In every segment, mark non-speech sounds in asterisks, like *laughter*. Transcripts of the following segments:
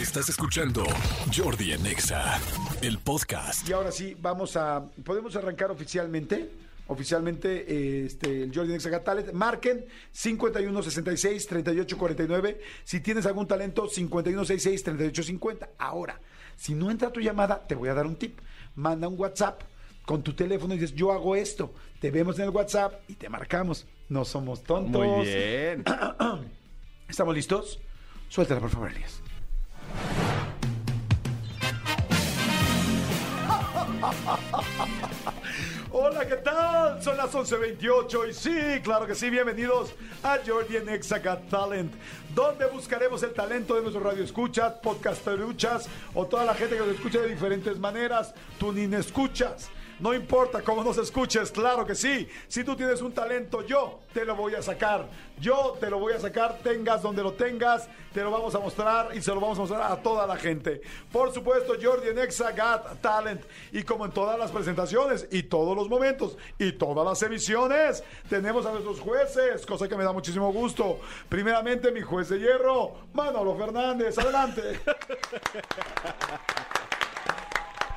Estás escuchando Jordi en Exa, el podcast. Y ahora sí, vamos a. ¿Podemos arrancar oficialmente? Oficialmente, eh, este, el Jordi Nexa Got Talent. Marquen 5166-3849. Si tienes algún talento, 5166-3850. Ahora, si no entra tu llamada, te voy a dar un tip. Manda un WhatsApp con tu teléfono y dices, yo hago esto. Te vemos en el WhatsApp y te marcamos. No somos tontos. Muy bien. *clears throat* ¿Estamos listos? Suéltala, por favor, Elías. Hola, ¿qué tal? Son las 11.28 y sí, claro que sí, bienvenidos a Jordi en Exa Got Talent, donde buscaremos el talento de nuestros radioescuchas, podcasteruchas o toda la gente que nos escucha de diferentes maneras, tú ni escuchas. No importa cómo nos escuches, claro que sí. Si tú tienes un talento, yo te lo voy a sacar. Yo te lo voy a sacar, tengas donde lo tengas, te lo vamos a mostrar y se lo vamos a mostrar a toda la gente. Por supuesto, Jordi en Exa Got Talent. Y como en todas las presentaciones y todos los momentos y todas las emisiones, tenemos a nuestros jueces, cosa que me da muchísimo gusto. Primeramente, mi juez de hierro, Manolo Fernández. Adelante. *laughs*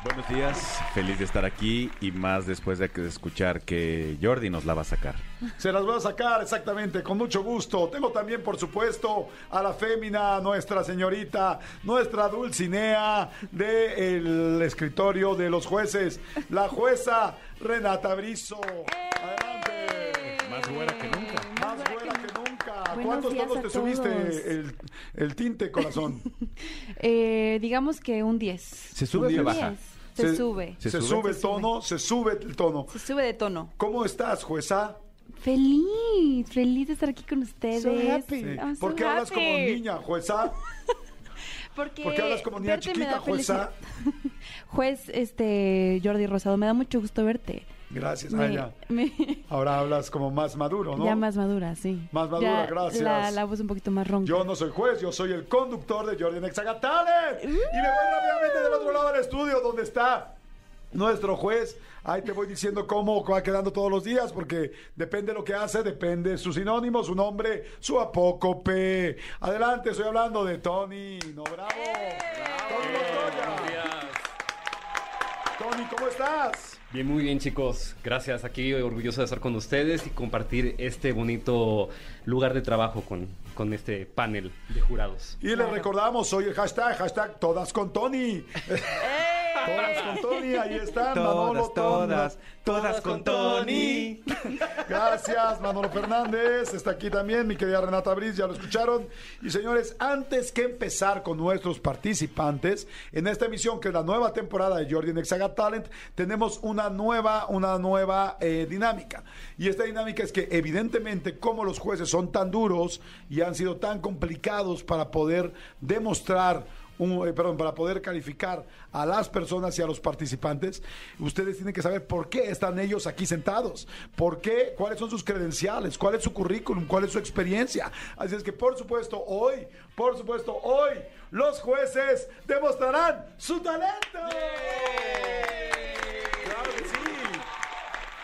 Buenos días, feliz de estar aquí y más después de escuchar que Jordi nos la va a sacar. Se las voy a sacar exactamente, con mucho gusto. Tengo también, por supuesto, a la fémina, nuestra señorita, nuestra Dulcinea del escritorio de los jueces, la jueza Renata Brizo. Adelante. Más güera que nunca. Más buena que nunca. Buenos ¿Cuántos días tonos a te subiste el, el tinte, corazón? *laughs* Eh, digamos que un 10. ¿Se sube o se Un baja? 10. Se, sube. Se, ¿Se sube, sube? el tono, se sube el tono. Se sube de tono. ¿Cómo estás, jueza? Feliz, feliz de estar aquí con ustedes. Sí. I'm so ¿Por qué hablas como happy. niña, jueza? *laughs* Porque ¿Por qué hablas como niña chiquita, jueza? *laughs* Juez, este, Jordi Rosado, me da mucho gusto verte. Gracias, Me- Aya. me- Ahora hablas como más maduro, ¿no? Ya más madura, sí. Más madura, Ya gracias. La, la voz un poquito más ronca. Yo no soy juez, yo soy el conductor de Jordi Nexagatales. Y me voy rápidamente del otro lado del estudio donde está nuestro juez. Ahí te voy diciendo cómo va quedando todos los días, porque depende de lo que hace, depende su sinónimo, su nombre, su apócope. Adelante, estoy hablando de Tony. No, bravo. Tony Montoya. Tony, ¿cómo estás? Bien, muy bien chicos. Gracias. Aquí orgulloso de estar con ustedes y compartir este bonito lugar de trabajo con, con este panel de jurados. Y les recordamos, soy el hashtag, hashtag todas con Tony. Todas con Tony, ahí están. Manolo, Todas, Tony. todas, todas con Tony. Gracias, Manolo Fernández. Está aquí también mi querida Renata Briz, ya lo escucharon. Y señores, antes que empezar con nuestros participantes, en esta emisión, que es la nueva temporada de Jordi en Saga Talent, tenemos una nueva, una nueva eh, dinámica. Y esta dinámica es que, evidentemente, como los jueces son tan duros y han sido tan complicados para poder demostrar eh, perdón, para poder calificar a las personas y a los participantes, ustedes tienen que saber por qué están ellos aquí sentados, por qué, cuáles son sus credenciales, cuál es su currículum, cuál es su experiencia. Así es que, por supuesto, hoy, por supuesto, hoy, los jueces demostrarán su talento. Sí.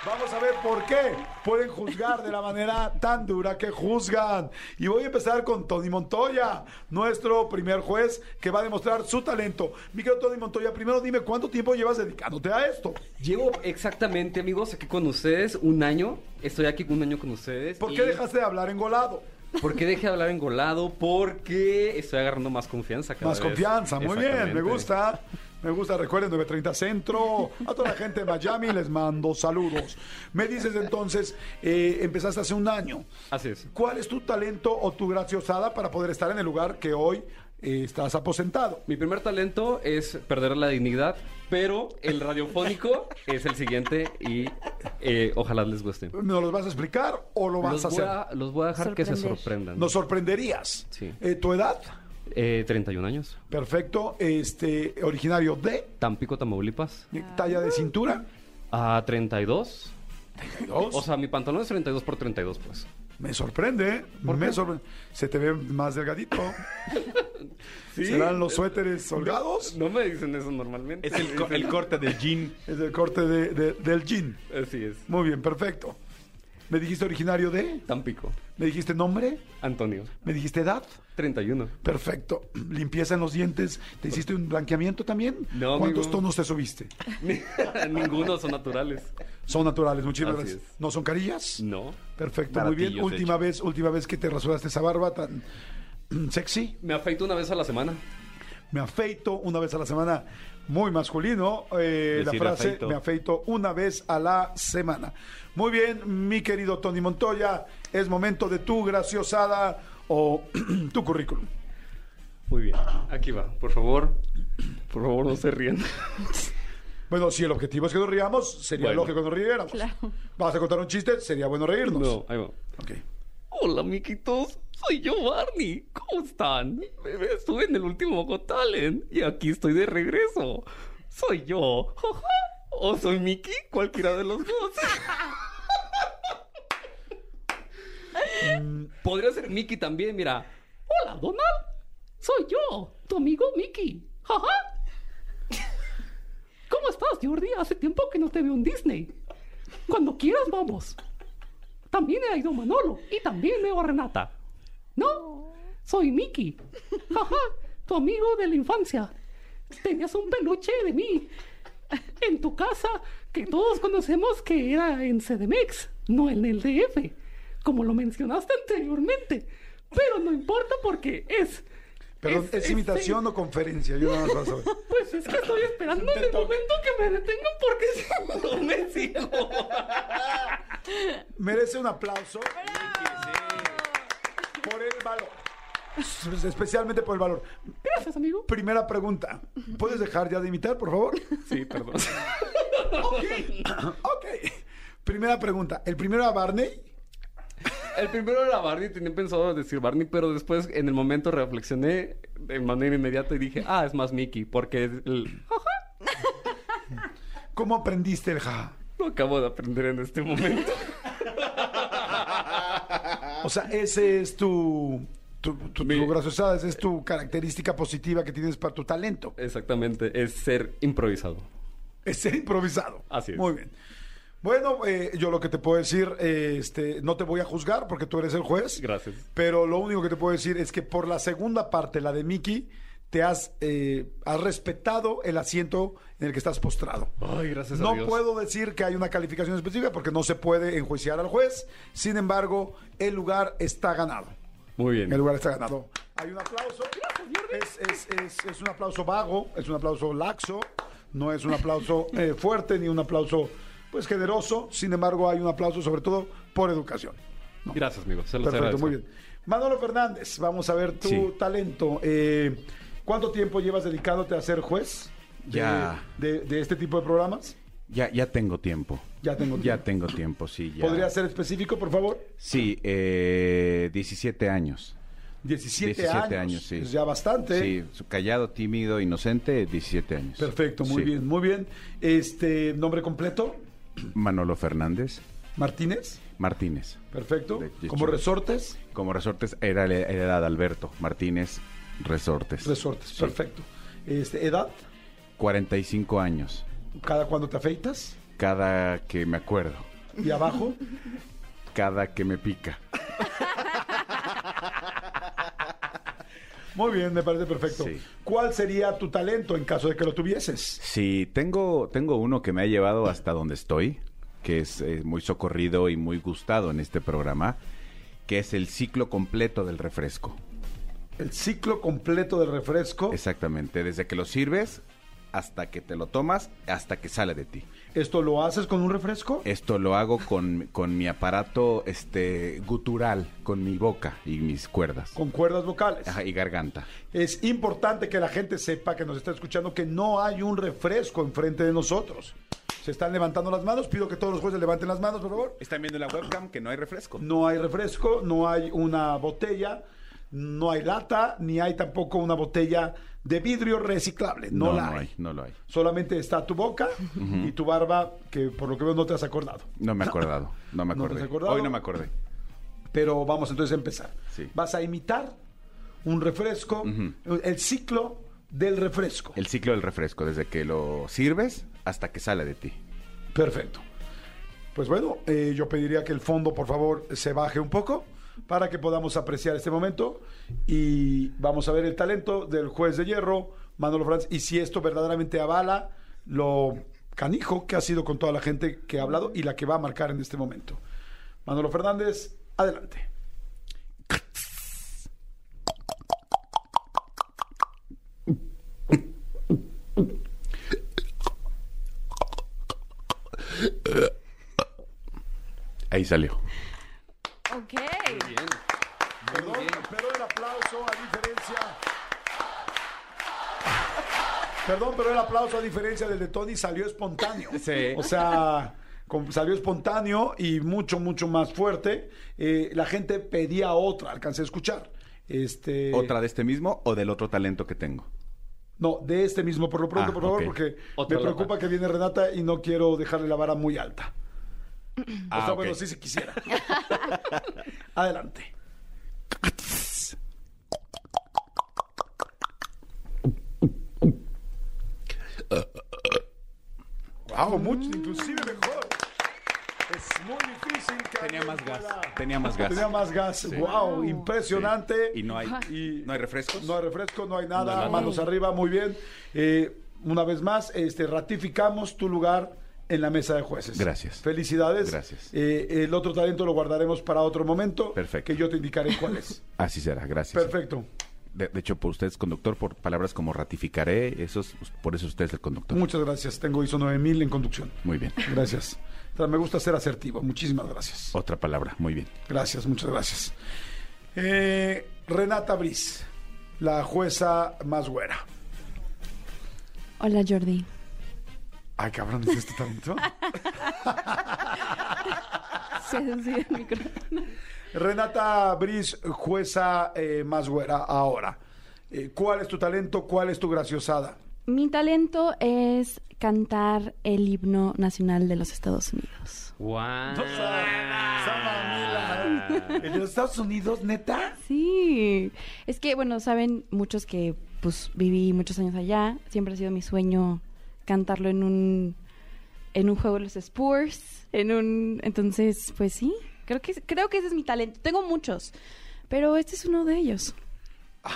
Vamos a ver por qué pueden juzgar de la manera tan dura que juzgan. Y voy a empezar con Tony Montoya, nuestro primer juez que va a demostrar su talento. Mi querido Tony Montoya, primero dime cuánto tiempo llevas dedicándote a esto. Llevo exactamente, amigos, aquí con ustedes un año. Estoy aquí un año con ustedes. ¿Por y- qué dejaste de hablar engolado? ¿Por qué dejé de hablar engolado? Porque estoy agarrando más confianza cada Más vez. confianza, muy bien, me gusta. Me gusta, recuerden 930 Centro. A toda la gente de Miami les mando saludos. Me dices entonces, eh, empezaste hace un año. Así es. ¿Cuál es tu talento o tu graciosada para poder estar en el lugar que hoy eh, estás aposentado? Mi primer talento es perder la dignidad, pero el radiofónico *laughs* es el siguiente y eh, ojalá les guste. ¿Nos los vas a explicar o lo vas Los a hacer? a, los voy a dejar que se sorprendan. Nos sorprenderías. Sí. Eh, ¿Tu edad? Eh, 31 años. Perfecto. Este, originario de Tampico, Tamaulipas. talla de cintura. A 32. Dos. O sea, mi pantalón es 32 por 32, pues. me sorprende. ¿eh? Me sorprende. Se te ve más delgadito. *laughs* ¿Serán los suéteres holgados? No me dicen eso normalmente. Es el, co- el corte del jean. Es el corte de- de- del jean. Así es. Muy bien, perfecto. Me dijiste originario de, Tampico. me dijiste nombre, Antonio. me dijiste edad. 31. Perfecto. Limpieza en los dientes. ¿Te hiciste un blanqueamiento también? No, ¿Cuántos amigo. tonos te subiste? *laughs* Ninguno son naturales. Son naturales, muchísimas Así gracias. es. ¿No son carillas? No. Perfecto, muy bien. Baratillos, Última vez, última vez que te rasuraste esa barba tan sexy. Me afeito una vez a la semana. Me afeito una vez a la semana. Muy masculino. eh, la frase, afeito. me afeito una vez a la semana. Muy bien, mi querido Tony Montoya. Es momento de tu graciosada o *clears throat* tu currículum. Muy bien. Aquí va. Por favor. Por favor, no se ríen. *laughs* Bueno, si el objetivo es que nos riamos, sería Bueno. lógico que nos riéramos. Claro. ¿Vas a contar un chiste? Sería bueno reírnos. No, ahí va. Ok. Hola, miquitos. Soy yo, Barney. ¿Cómo están? Estuve en el último Got Talent y aquí estoy de regreso. Soy yo. O soy Mickey, cualquiera de los dos. *laughs* Podría ser Mickey también, mira. Hola, Donald. Soy yo, tu amigo Mickey. ¿Cómo estás, Jordi? Hace tiempo que no te veo en Disney. Cuando quieras, vamos. También he ido Manolo y también veo a Renata. No, soy Mickey. Jaja, tu amigo de la infancia. Tenías un peluche de mí en tu casa que todos conocemos que era en CDMX, no en el DF, como lo mencionaste anteriormente. Pero no importa porque es... Perdón, ¿es, imitación o conferencia? Yo nada más saber. Pues es que estoy esperando en el momento que me detengan porque si *laughs* no me. Merece un aplauso. Por el valor. Especialmente por el valor. Gracias, amigo. Primera pregunta. ¿Puedes dejar ya de imitar, por favor? Sí, perdón. ok. *coughs* Primera pregunta. ¿El primero a Barney? El primero era Barney, tenía pensado decir Barney, pero después en el momento reflexioné de manera inmediata y dije, ah, es más Mickey, porque es el... *laughs* ¿Cómo aprendiste el ja? Lo acabo de aprender en este momento. *laughs* O sea, ese es tu... Tu, tu, Mi- tu graciosada, esa es tu característica positiva que tienes para tu talento. Exactamente, es ser improvisado. Es ser improvisado. Así es. Muy bien. Bueno, eh, yo lo que te puedo decir, eh, este, no te voy a juzgar porque tú eres el juez. Gracias. Pero lo único que te puedo decir es que por la segunda parte, la de Mickey, te has, eh, has respetado el asiento en el que estás postrado. Ay, gracias a No Dios. puedo decir que hay una calificación específica porque no se puede enjuiciar al juez. Sin embargo, el lugar está ganado. Muy bien. El lugar está ganado. Hay un aplauso. Es, es- es- es un aplauso vago, es un aplauso laxo, no es un aplauso eh, fuerte ni un aplauso pues generoso. Sin embargo, hay un aplauso sobre todo por educación. Gracias, amigo. Se los Perfecto, agradezco. muy bien. Manolo Fernández, vamos a ver tu Sí. talento. Eh, ¿Cuánto tiempo llevas dedicándote a ser juez de, Ya. de- de este tipo de programas? Ya, ya tengo tiempo. Ya tengo Ya tiempo. tengo tiempo, sí. Ya. ¿Podría ser específico, por favor? Sí, eh, 17 años. 17, 17 años. años, sí. Es ya bastante. Sí, callado, tímido, inocente, 17 años. Perfecto, muy Sí. bien, muy bien. Este, nombre completo, Manolo Fernández Martínez. Martínez. Perfecto. De- de Como resortes, Como resortes era la edad Alberto Martínez Resortes. resortes. Sí. Perfecto. Este, edad, 45 años. cada cuando te afeitas Cada que me acuerdo. y abajo. Cada que me pica. Muy bien, me parece perfecto. Sí. ¿Cuál sería tu talento en caso de que lo tuvieses? Sí, tengo, tengo uno que me ha llevado hasta donde estoy, que es eh, muy socorrido y muy gustado en este programa, que es el ciclo completo del refresco. El ciclo completo del refresco. Exactamente, desde que lo sirves hasta que te lo tomas, hasta que sale de ti. ¿Esto lo haces con un refresco? Esto lo hago con, con mi aparato este, gutural, con mi boca y mis cuerdas. Con cuerdas vocales. Ajá, y garganta. Es importante que la gente sepa que nos está escuchando que no hay un refresco enfrente de nosotros. Se están levantando las manos. Pido que todos los jueces levanten las manos, por favor. Están viendo en la webcam que no hay refresco. No hay refresco, no hay una botella, no hay lata, ni hay tampoco una botella de vidrio reciclable. No, la hay. no lo hay. Solamente está tu boca y tu barba, que por lo que veo no te has acordado. No me he acordado, no me *laughs* ¿No te has acordé. acordado? Hoy no me acordé. Pero vamos entonces a empezar. Sí. Vas a imitar un refresco, el ciclo del refresco. El ciclo del refresco, desde que lo sirves hasta que sale de ti. Perfecto. Pues bueno, eh, yo pediría que el fondo, por favor, se baje un poco para que podamos apreciar este momento y vamos a ver el talento del juez de hierro, Manolo Franz, y si esto verdaderamente avala lo canijo que ha sido con toda la gente que ha hablado y la que va a marcar en este momento. Manolo Fernández, adelante. Ahí salió. Ok. Perdón, pero el aplauso a diferencia del de Tony salió espontáneo. Sí. O sea, salió espontáneo y mucho, mucho más fuerte. Eh, la gente pedía otra, alcancé a escuchar. Este, ¿Otra de este mismo o del otro talento que tengo? No, de este mismo, por lo pronto, Ah, por favor, porque Otra me preocupa que viene Renata y no quiero dejarle la vara muy alta. Ah, o sea, bueno, sí, si quisiera. *laughs* Adelante. Wow, mucho, inclusive mejor. Es muy difícil que Tenía más gas. Tenía más gas. Tenía más gas. Wow, impresionante. Y no hay, Y- no hay refrescos. No hay refresco, no hay No nada. hay nada. Manos arriba, muy bien. Eh, una vez más, este, ratificamos tu lugar en la mesa de jueces. Gracias. Felicidades. Gracias. Eh, el otro talento lo guardaremos para otro momento. Perfecto. Que yo te indicaré cuál es. *laughs* Así será, gracias. Perfecto. De, de hecho, por usted es conductor, por palabras como ratificaré, eso es- por eso usted es el conductor. Muchas gracias. Tengo ISO 9000 en conducción. Muy bien. Gracias. Me gusta ser asertivo. Muchísimas gracias. Otra palabra, muy bien. Gracias, muchas gracias. Eh, Renata Briz, la jueza más güera. Hola, Jordi. Ay, cabrón, ¿es este talento? *laughs* Sí, sí, el micrófono. Renata Briz, jueza eh, más güera ahora. Eh, ¿Cuál es tu talento? ¿Cuál es tu graciosada? Mi talento es cantar el himno nacional de los Estados Unidos. ¡Wow! ¿En los Estados Unidos, neta? Sí. Es que, bueno, saben muchos que pues viví muchos años allá. Siempre ha sido mi sueño cantarlo en un en un juego de los Spurs, en un entonces, pues sí, creo que creo que ese es mi talento. Tengo muchos, pero este es uno de ellos. *laughs*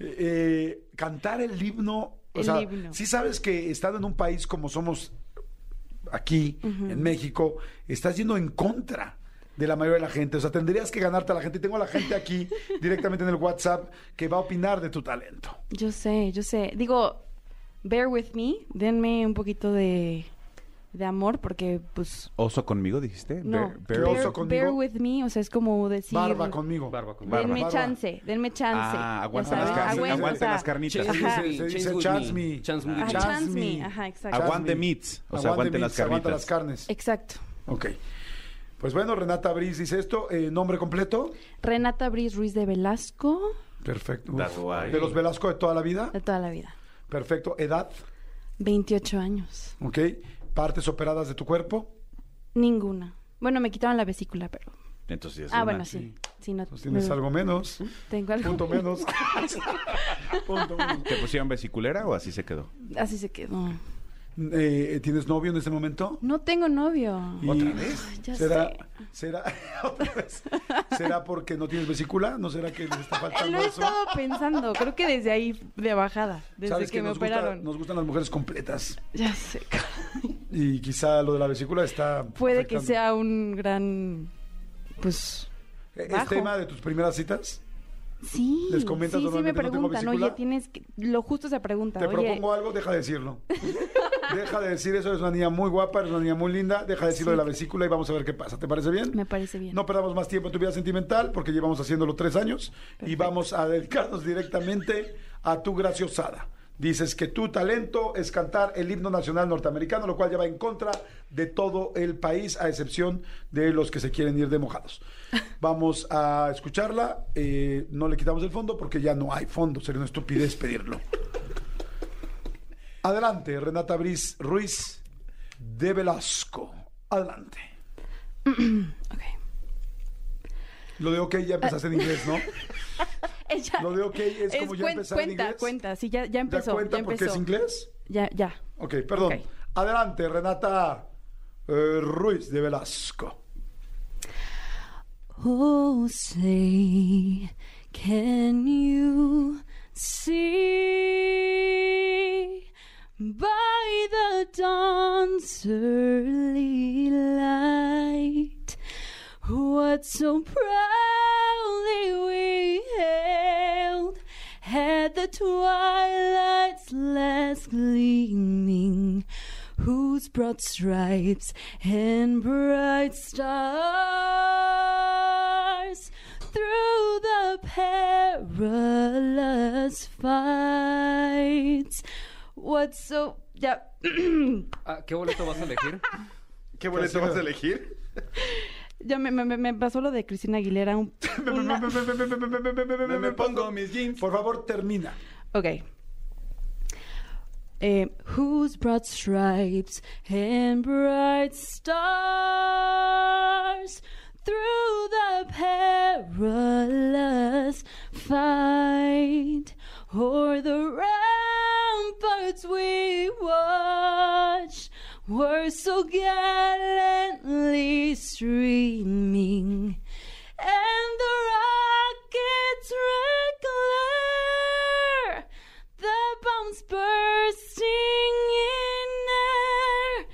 Eh, eh, cantar el himno. O El sea, himno. sí sabes que estando en un país como somos aquí, en México, estás yendo en contra de la mayoría de la gente. O sea, tendrías que ganarte a la gente. Tengo a la gente aquí *laughs* directamente en el WhatsApp que va a opinar de tu talento. Yo sé, yo sé. Digo, bear with me, denme un poquito de de amor porque pues ¿Oso conmigo, dijiste? no, Bear- ¿Qué bear- oso bear, conmigo? bear with me, o sea, es como decir Barba conmigo. Barba con Barba. Denme Barba. chance, denme chance. Ah, aguanten las aguanten las carnitas. Se- me, se chance dice chance me, me. chance Ah, me. chance me, ajá, exacto. Aguante meats, o sea, aguanten las meats, aguanta carnitas. las carnes. Exacto. Ok. Pues bueno, Renata Briz dice esto. eh, ¿Nombre completo? Renata Briz Ruiz de Velasco, Perfecto. That's why. ¿De los Velasco de toda la vida? de toda la vida. Perfecto. ¿Edad? 28 años. Ok. ¿Partes operadas de tu cuerpo? Ninguna. Bueno, me quitaron la vesícula, pero. Entonces, es Ah, una- bueno, sí. Sí, no, tienes me- algo menos. Tengo algo. Punto menos. *laughs* Punto menos. ¿Te pusieron vesiculera o así se quedó? Así se quedó. Eh, ¿Tienes novio en este momento? No tengo novio. Y- ¿Otra vez? Ay, ya ¿Será, sé. será, *laughs* otra vez. ¿Será porque no tienes vesícula? ¿No será que les está *laughs* faltando Lo he eso? estado pensando. Creo que desde ahí de bajada. Desde Sabes que, me nos, gusta- operaron. nos gustan las mujeres completas. Ya sé. Y quizá lo de la vesícula está. Puede que sea un gran. Pues. ¿Es bajo. tema de tus primeras citas? Sí. ¿Les comentas sí, sí me normalmente, "No tengo preguntan. vesícula"? Oye, tienes que. Lo justo se pregunta. Te Oye, propongo algo, deja de decirlo. *laughs* deja de decir eso, eres una niña muy guapa, eres una niña muy linda, deja de decirlo Sí. de la vesícula y vamos a ver qué pasa. ¿Te parece bien? Me parece bien. No perdamos más tiempo en tu vida sentimental porque llevamos haciéndolo tres años y vamos a dedicarnos directamente a tu graciosada. Dices que tu talento es cantar el himno nacional norteamericano, lo cual ya va en contra de todo el país, a excepción de los que se quieren ir de mojados. *laughs* Vamos a escucharla. eh, no le quitamos el fondo porque ya no hay fondo. Sería una estupidez pedirlo. *laughs* Adelante, Renata Briz Ruiz de Velasco. Adelante. *clears throat* Lo de ok ya empezaste en *laughs* inglés, ¿no? *laughs* Ella- Lo de ok es como ya cuen- empezar en Cuenta, inglés. cuenta. Sí, ya, ya ¿Ya empezó. cuenta ya porque empezó. es inglés? Ya, ya. Ok, perdón. Ok. Adelante, Renata eh, Ruiz de Velasco. Oh, say, can you see by the dawn's early light what so proudly we hailed at the twilight's last gleaming? whose broad stripes and bright stars through the perilous fights. What so? Ya. *clears throat* Ah, ¿Qué boleto vas a elegir? ¿Qué boleto vas a elegir? *laughs* ya me, me, me pasó lo de Cristina Aguilera. Un, una- Me pongo mis jeans. Por favor, termina. Okay. Eh, whose broad stripes and bright stars through the perilous fight o'er the ramparts we watched were so gallantly streaming and the rockets red glare, the bombs bursting in air,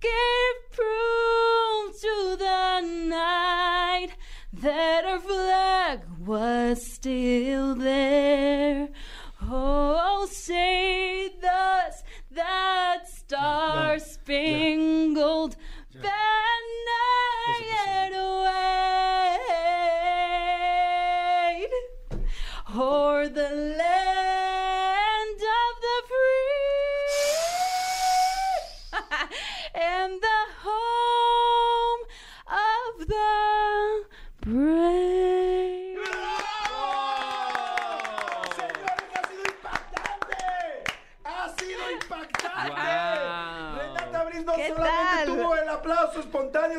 gave proof to the night that our flag was still there. spangled yeah. banner yet wait o'er the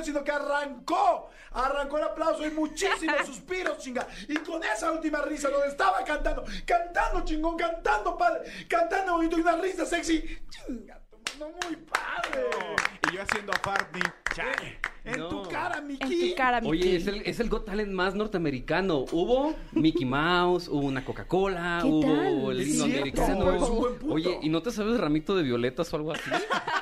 sino que arrancó, arrancó el aplauso y muchísimos *laughs* suspiros, chinga. Y con esa última risa, donde estaba cantando, cantando chingón, cantando padre, cantando bonito y una risa sexy. Chinga, mano, muy padre. Y yo haciendo a Barney. Chale. En No. tu cara, En Miki. tu cara, mi Oye, es el, es el Got Talent más norteamericano. Hubo Mickey Mouse, hubo una Coca-Cola, ¿Qué hubo tal? el himno americano. Oye, ¿y no te sabes ramito de violetas o algo así? *laughs*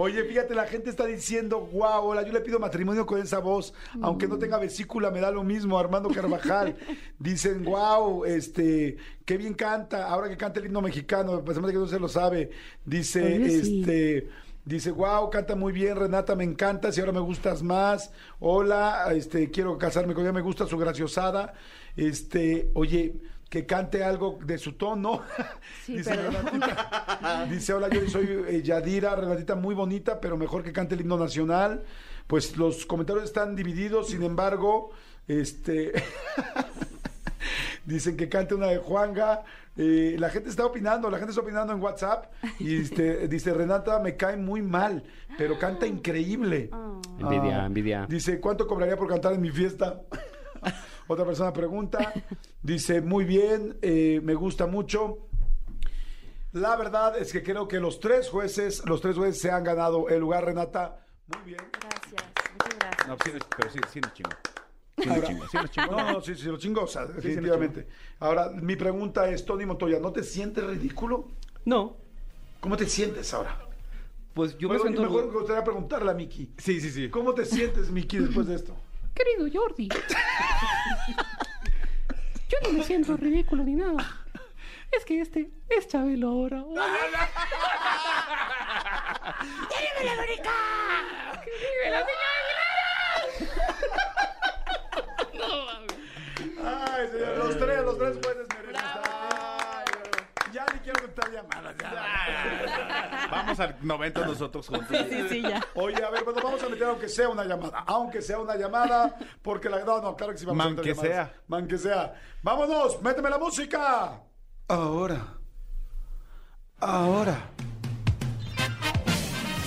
Oye, fíjate, la gente está diciendo, wow, hola, yo le pido matrimonio con esa voz, aunque no tenga vesícula, me da lo mismo, Armando Carvajal. *laughs* Dicen, wow, este, qué bien canta, ahora que canta el himno mexicano, pues que no se lo sabe. Dice, Oye, sí. este, dice, wow, canta muy bien, Renata, me encantas y ahora me gustas más. Hola, este, quiero casarme con ella, me gusta su graciosada. Este, oye, que cante algo de su tono. *laughs* Sí, Dice pero- Renatita. *laughs* Dice, hola, yo soy eh, Yadira, Renatita muy bonita, pero mejor que cante el himno nacional. Pues los comentarios están divididos, sin embargo, este... *laughs* Dicen que cante una de Juanga. Eh, la gente está opinando, la gente está opinando en WhatsApp. Y este, dice, Renata me cae muy mal, pero canta increíble. Envidia, Ah, envidia. Dice, ¿cuánto cobraría por cantar en mi fiesta? *laughs* Otra persona pregunta. Dice, muy bien, eh, me gusta mucho. La verdad es que creo que los tres jueces, los tres jueces se han ganado el lugar, Renata. Muy bien. Gracias, muchas gracias. No, sí, pero sí, sí nos chingó. Sí nos Ahora- chingó, sí nos chingó. No, no, sí, sí, lo chingó, o sea, definitivamente. Ahora, mi pregunta es, Tony Montoya, ¿no te sientes ridículo? No, ¿Cómo te sientes ahora? pues yo me Bueno, siento... y mejor me gustaría preguntarle a Miki. Sí, sí, sí. ¿Cómo te sientes, Miki, después de esto? Querido Jordi. Yo no me siento ridículo ni nada. Es que este es Chabelo ahora. Ay, señor, los tres, los tres jueces merecen estar aquí. Ya ni quiero contar llamadas. ya. *laughs* Vamos al 90 nosotros juntos. Sí, sí, ya. Oye, a ver, bueno, vamos a meter aunque sea una llamada. Aunque sea una llamada, porque la... No, no, claro que sí vamos a Man meter que llamadas. sea. Man que sea. ¡Vámonos! ¡Méteme la música! Ahora. Ahora.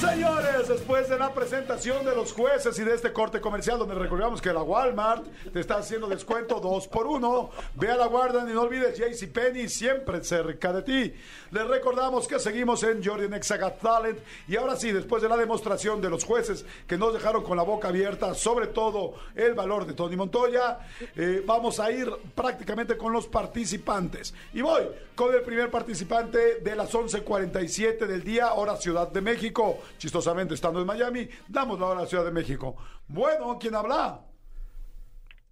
Señores, después de la presentación de los jueces y de este corte comercial donde recordamos que la Walmart te está haciendo descuento 2 por 1 ve a la guardia y no olvides JCPenney siempre cerca de ti. Les recordamos que seguimos en Jordan Exagat Talent y ahora sí, después de la demostración de los jueces que nos dejaron con la boca abierta, sobre todo el valor de Tony Montoya, eh, vamos a ir prácticamente con los participantes. Y voy con el primer participante de las 11.47 del día, hora Ciudad de México. Chistosamente, estando en Miami, damos la hora a la Ciudad de México. Bueno, ¿quién habla?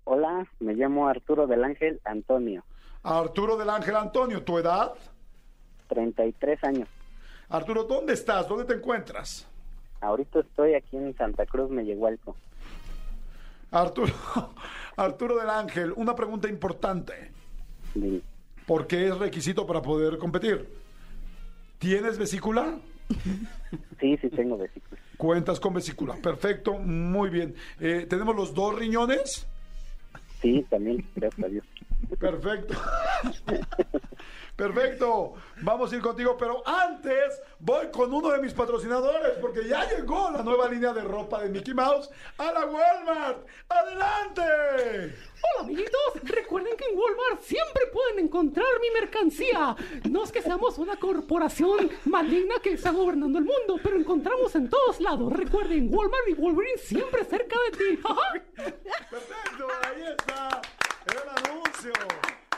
Hola, me llamo Arturo del Ángel Antonio, Arturo del Ángel Antonio, ¿tu edad? 33 años. Arturo, ¿dónde estás? ¿Dónde te encuentras? Ahorita estoy aquí en Santa Cruz, Mellehualco. Arturo, *laughs* Arturo del Ángel, una pregunta importante, Dime. porque es requisito para poder competir. ¿Tienes vesícula? *laughs* Sí, sí tengo vesícula. Cuentas con vesícula. Perfecto, muy bien. Eh, ¿Tenemos los dos riñones? Sí, también, gracias a Dios. Perfecto. *laughs* Perfecto. Vamos a ir contigo, pero antes voy con uno de mis patrocinadores porque ya llegó la nueva línea de ropa de Mickey Mouse a la Walmart. ¡Adelante! Hola amiguitos, recuerden que en Walmart siempre pueden encontrar mi mercancía. No es que seamos una corporación maligna que está gobernando el mundo, pero encontramos en todos lados. Recuerden, Walmart y Wolverine siempre cerca de ti. *laughs* Perfecto, ahí está el anuncio.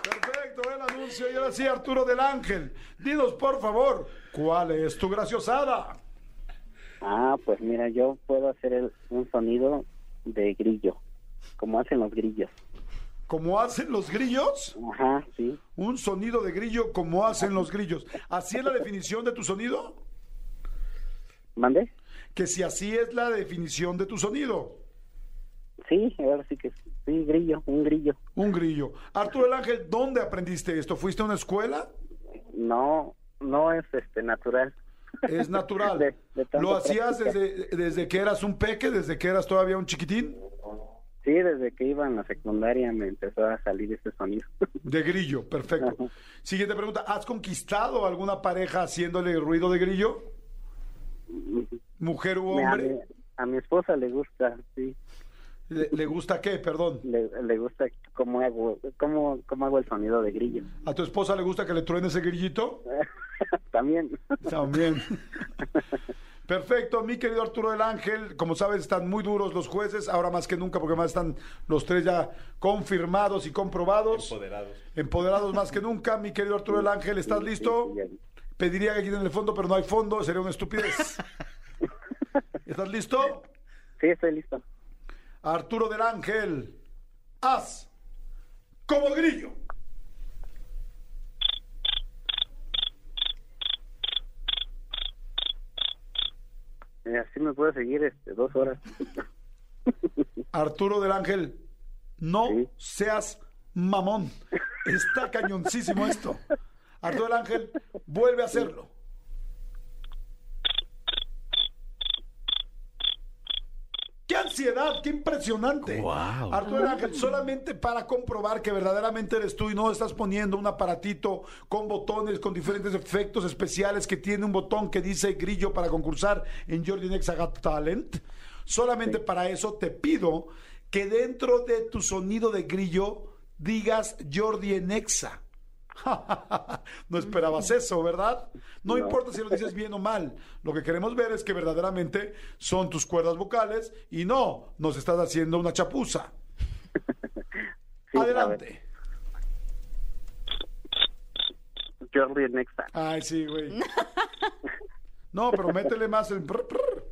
Perfecto, el anuncio. Y ahora sí, Arturo del Ángel, dinos por favor, ¿cuál es tu graciosada? Ah, pues mira, yo puedo hacer el- un sonido de grillo, como hacen los grillos. ¿Cómo hacen los grillos? Ajá, sí. Un sonido de grillo como hacen los grillos. ¿Así es la definición de tu sonido? ¿Mande? Que si así es la definición de tu sonido. Sí, ahora sí que sí, grillo, un grillo. Un grillo. Arturo el Ángel, ¿dónde aprendiste esto? ¿Fuiste a una escuela? No, no es este natural. Es natural. *laughs* De- de tanto ¿Lo hacías desde, desde que eras un peque, desde que eras todavía un chiquitín? Sí, desde que iba en la secundaria me empezó a salir ese sonido. *laughs* De grillo, perfecto. Siguiente pregunta, ¿has conquistado alguna pareja haciéndole ruido de grillo? ¿Mujer u Me- a, mi, hombre? a mi esposa le gusta, sí. ¿Le, le gusta qué? Perdón. Le, le gusta cómo hago, cómo, cómo hago el sonido de grillo. ¿A tu esposa le gusta que le truene ese grillito? *laughs* También. También. *laughs* Perfecto, mi querido Arturo del Ángel. Como sabes, están muy duros los jueces, ahora más que nunca, porque más están los tres ya confirmados y comprobados. Empoderados. Empoderados más que nunca. Mi querido Arturo del Ángel, ¿estás listo? Sí, sí, Pediría que aquí en el fondo, pero no hay fondo, sería una estupidez. *laughs* ¿Estás listo? Sí, estoy listo. Arturo del Ángel, haz como grillo. Eh, Así me puedo seguir este, dos horas. *laughs* Arturo del Ángel, no Sí. seas mamón. Está cañoncísimo esto. Arturo del Ángel, vuelve a hacerlo. ¡Qué ansiedad! ¡Qué impresionante! Guau. Arturo Ángel, solamente para comprobar que verdaderamente eres tú y no estás poniendo un aparatito con botones, con diferentes efectos especiales que tiene un botón que dice grillo para concursar en Jordi Nexa Got Talent. Solamente para eso te pido que dentro de tu sonido de grillo digas Jordi Nexa. *laughs* no esperabas eso, ¿verdad? No, No. importa si lo dices bien o mal. Lo que queremos ver es que verdaderamente son tus cuerdas vocales y no nos estás haciendo una chapuza. *laughs* Sí, Adelante. Jordi Nexa. Ay, sí, güey. *laughs* No, pero métele más el... prr.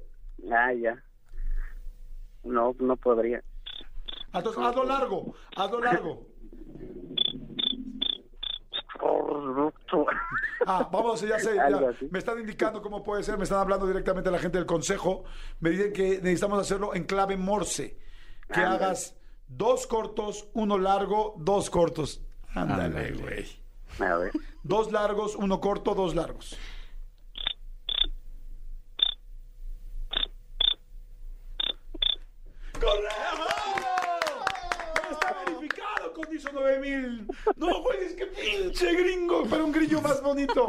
Ah, ya. No, no podría. Entonces, hazlo largo, hazlo largo. Ah, vamos, ya sé, *laughs* ya. Me están indicando cómo puede ser, me están hablando directamente la gente del consejo, me dicen que necesitamos hacerlo en clave morse, que Ándale. hagas dos cortos, uno largo, dos cortos. Ándale, güey. A ver. Dos largos, uno corto, dos largos. ¡Correcto! Hizo 9000. No, güey, es que pinche gringo, pero un grillo más bonito.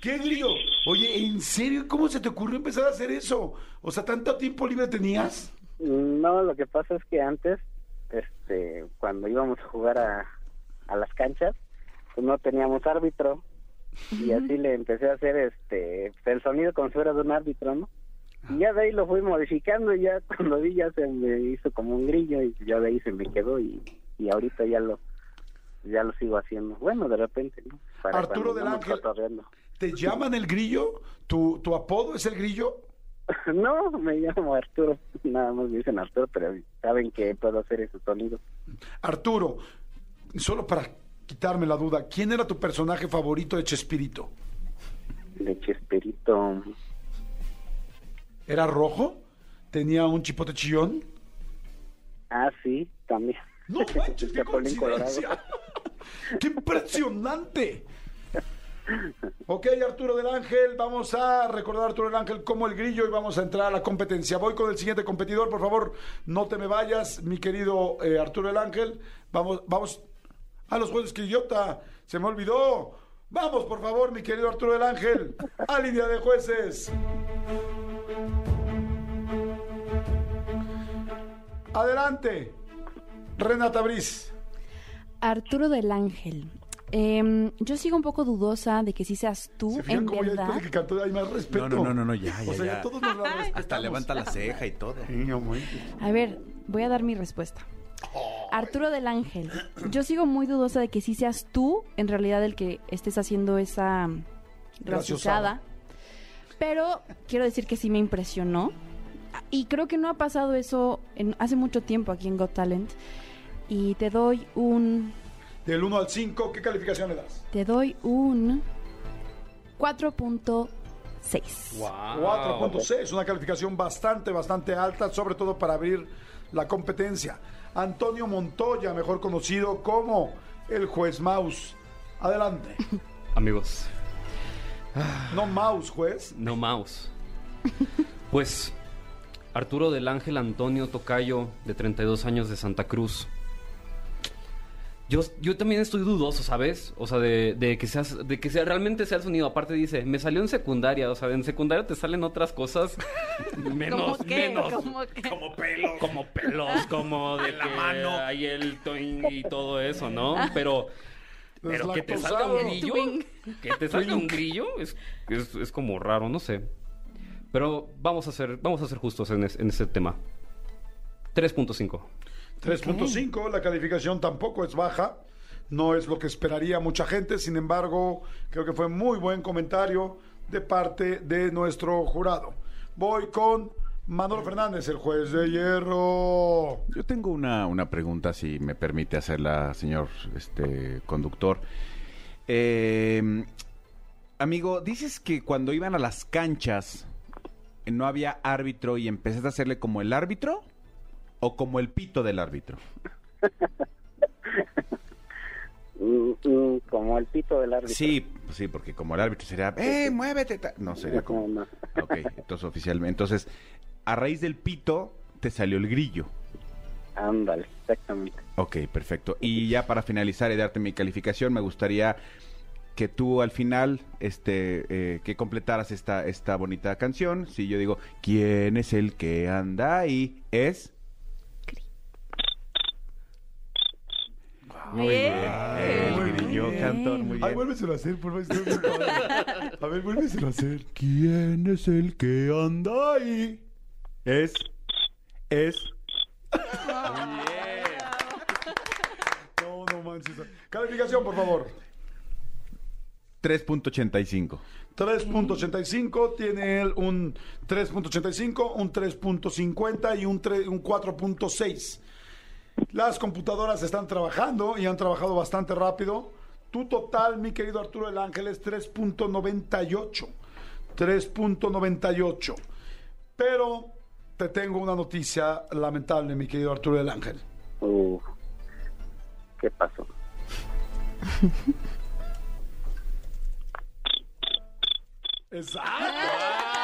¿Qué grillo? Oye, ¿en serio cómo se te ocurrió empezar a hacer eso? O sea, ¿tanto tiempo libre tenías? No, lo que pasa es que antes, este, cuando íbamos a jugar a, a las canchas, pues no teníamos árbitro. Y así le empecé a hacer este el sonido como si fuera de un árbitro, ¿no? Y ya de ahí lo fui modificando y ya *laughs* cuando vi ya se me hizo como un grillo y ya de ahí se me quedó y, y ahorita ya lo ya lo sigo haciendo. Bueno, de repente, ¿no? Arturo del Ángel. ¿Te llaman el grillo? ¿Tu, tu apodo es el grillo? *laughs* No, me llamo Arturo. Nada más me dicen Arturo, pero saben que puedo hacer ese sonido. Arturo, solo para quitarme la duda, ¿quién era tu personaje favorito de Chespirito? De Chespirito. ¿Era rojo? ¿Tenía un chipote chillón? Ah, sí, también. No *laughs* manches, qué coincidencia. *laughs* ¡Qué impresionante! Ok, Arturo del Ángel, vamos a recordar a Arturo del Ángel como el grillo y vamos a entrar a la competencia. Voy con el siguiente competidor, por favor, no te me vayas, mi querido eh, Arturo del Ángel. Vamos, vamos a los jueces que idiota, se me olvidó. Vamos, por favor, mi querido Arturo del Ángel, a línea de jueces. Adelante, Renata Briz. Arturo del Ángel. Em, yo sigo un poco dudosa de que sí seas tú, ¿Se fijan en cómo ya verdad. después de que cantó hay más respeto? No, no, no, no, no, ya, ya, O sea, ya, ya. todos nos la. Hasta levanta la ceja y todo. Sí. A ver, voy a dar mi respuesta. Arturo del Ángel, yo sigo muy dudosa de que sí seas tú en realidad el que estés haciendo esa graciosada. Pero quiero decir que sí me impresionó. Y creo que no ha pasado eso en, hace mucho tiempo aquí en Got Talent. Y te doy un. Del 1 al 5, ¿qué calificación le das? Te doy un 4.6. 4.6, una calificación bastante, bastante alta, sobre todo para abrir la competencia. Antonio Montoya, mejor conocido como el juez Mouse. Adelante. *laughs* Amigos, No Mouse, juez. no mouse. Pues Arturo del Ángel Antonio Tocayo, de 32 años de Santa Cruz. Yo, yo también estoy dudoso, ¿sabes? O sea, de, de que seas, de que sea, realmente sea el sonido. Aparte dice, me salió en secundaria. O sea, en secundaria te salen otras cosas *laughs* menos, ¿Cómo qué? menos. ¿Cómo qué? Como pelo. como pelos, *laughs* como de la que mano. hay el toing y todo eso, ¿no? Pero, pero que te salga un grillo, que te salga un grillo es, es, es como raro, no sé. Pero vamos a ser, vamos a ser justos en, es- en ese tema. 3.5. 3.5, la calificación tampoco es baja, no es lo que esperaría mucha gente, sin embargo, creo que fue muy buen comentario de parte de nuestro jurado. Voy con Manolo Fernández, el juez de hierro. Yo tengo una, una pregunta, si me permite hacerla, señor este, conductor. Eh, amigo, dices que cuando iban a las canchas eh, no había árbitro y empezaste a hacerle como el árbitro o como el pito del árbitro. *laughs* Mm, mm, como el pito del árbitro. Sí, sí, porque como el árbitro sería, ¡eh, muévete! ta-". No, sería como... No, no. *laughs* Ok, entonces oficialmente. Entonces, a raíz del pito te salió el grillo. Ándale, exactamente. Ok, perfecto. Y ya para finalizar y darte mi calificación, me gustaría que tú al final, este, eh, que completaras esta, esta bonita canción. Si yo digo, ¿quién es el que anda ahí? Es... Muy bien. El Muy grillo bien. cantor, muy Ay, bien. vuélveselo a hacer, por favor. muy. A ver, vuélveselo a hacer. ¿Quién es el que anda ahí? Es... Es... No, no manches. Calificación, por favor. 3.85. 3.85, tiene él un 3.85, un 3.50 y un, tre- un 4.6. Las computadoras están trabajando y han trabajado bastante rápido. Tu total, mi querido Arturo del Ángel, es 3.98. 3.98. Pero te tengo una noticia lamentable, mi querido Arturo del Ángel. Uh, ¿Qué pasó? *laughs* ¡Exacto!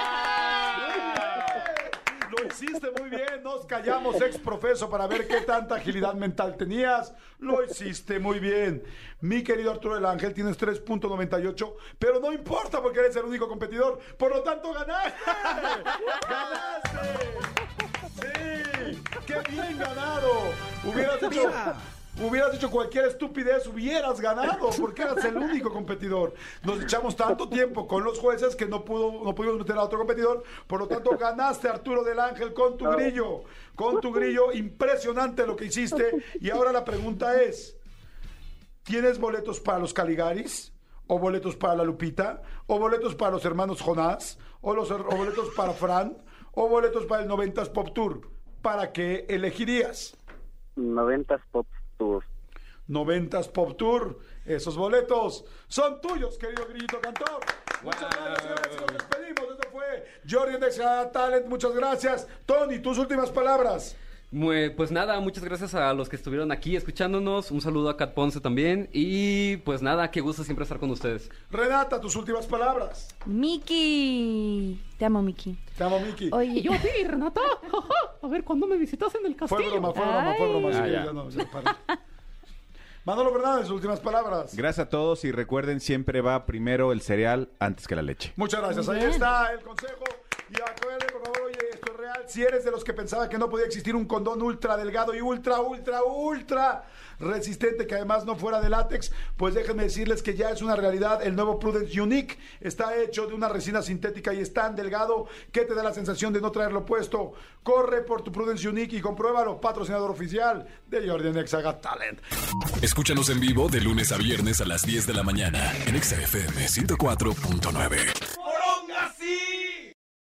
Hiciste muy bien. Nos callamos, ex profeso, para ver qué tanta agilidad mental tenías. Lo hiciste muy bien. Mi querido Arturo del Ángel, tienes 3.98, pero no importa porque eres el único competidor. Por lo tanto, ganaste. ¡Ganaste! ¡Sí! ¡Qué bien ganado! Hubieras hecho. Hubieras hecho cualquier estupidez, hubieras ganado, porque eras el único competidor. Nos echamos tanto tiempo con los jueces que no pudo, no pudimos meter a otro competidor. Por lo tanto, ganaste Arturo del Ángel con tu grillo. Con tu grillo, impresionante lo que hiciste. Y ahora la pregunta es: ¿tienes boletos para los Caligaris? ¿O boletos para la Lupita? ¿O boletos para los hermanos Jonás? ¿O, los, o boletos para Fran? ¿O boletos para el 90s Pop Tour? ¿Para qué elegirías? 90s Pop Tour. 90s Pop Tour. Esos boletos son tuyos, querido Grillito Cantor. Muchas gracias, señores. Nos despedimos. Esto fue Jordi Nexa Talent. Muchas gracias. Tony, tus últimas palabras. Pues nada, muchas gracias a los que estuvieron aquí escuchándonos. Un saludo a Cat Ponce también. Y pues nada, qué gusto siempre estar con ustedes. Renata, tus últimas palabras. Miki. Te amo, Miki. Te amo, Miki. Oye, yo a ti, Renata. *laughs* A ver, ¿cuándo me visitas en el Fue castillo? broma, fue broma, fue broma. Ay. así Ah, ya. ya no, ya. Manolo Fernández, sus últimas palabras. Gracias a todos y recuerden, siempre va primero el cereal antes que la leche. Muchas gracias. Ahí está el consejo. Y acuérdense, por favor, Si eres de los que pensaba que no podía existir un condón ultra delgado y ultra, ultra, ultra resistente que además no fuera de látex, pues déjenme decirles que ya es una realidad. El nuevo Prudence Unique está hecho de una resina sintética y es tan delgado que te da la sensación de no traerlo puesto. Corre por tu Prudence Unique y compruébalo. Patrocinador oficial de Jordan Exaga Talent. Escúchanos en vivo de lunes a viernes a las 10 de la mañana en Exa FM 104.9.